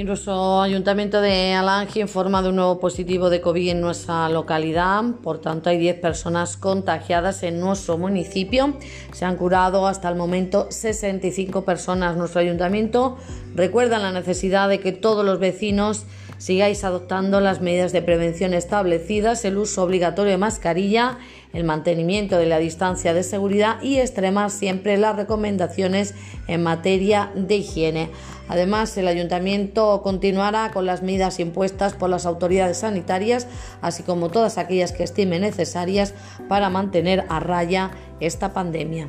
Y nuestro ayuntamiento de Alange informa de un nuevo positivo de COVID en nuestra localidad. Por tanto, hay 10 personas contagiadas en nuestro municipio. Se han curado hasta el momento 65 personas. Nuestro ayuntamiento recuerda la necesidad de que todos los vecinos sigáis adoptando las medidas de prevención establecidas, el uso obligatorio de mascarilla, el mantenimiento de la distancia de seguridad y extremar siempre las recomendaciones en materia de higiene. Además, el ayuntamiento continuará con las medidas impuestas por las autoridades sanitarias, así como todas aquellas que estime necesarias para mantener a raya esta pandemia.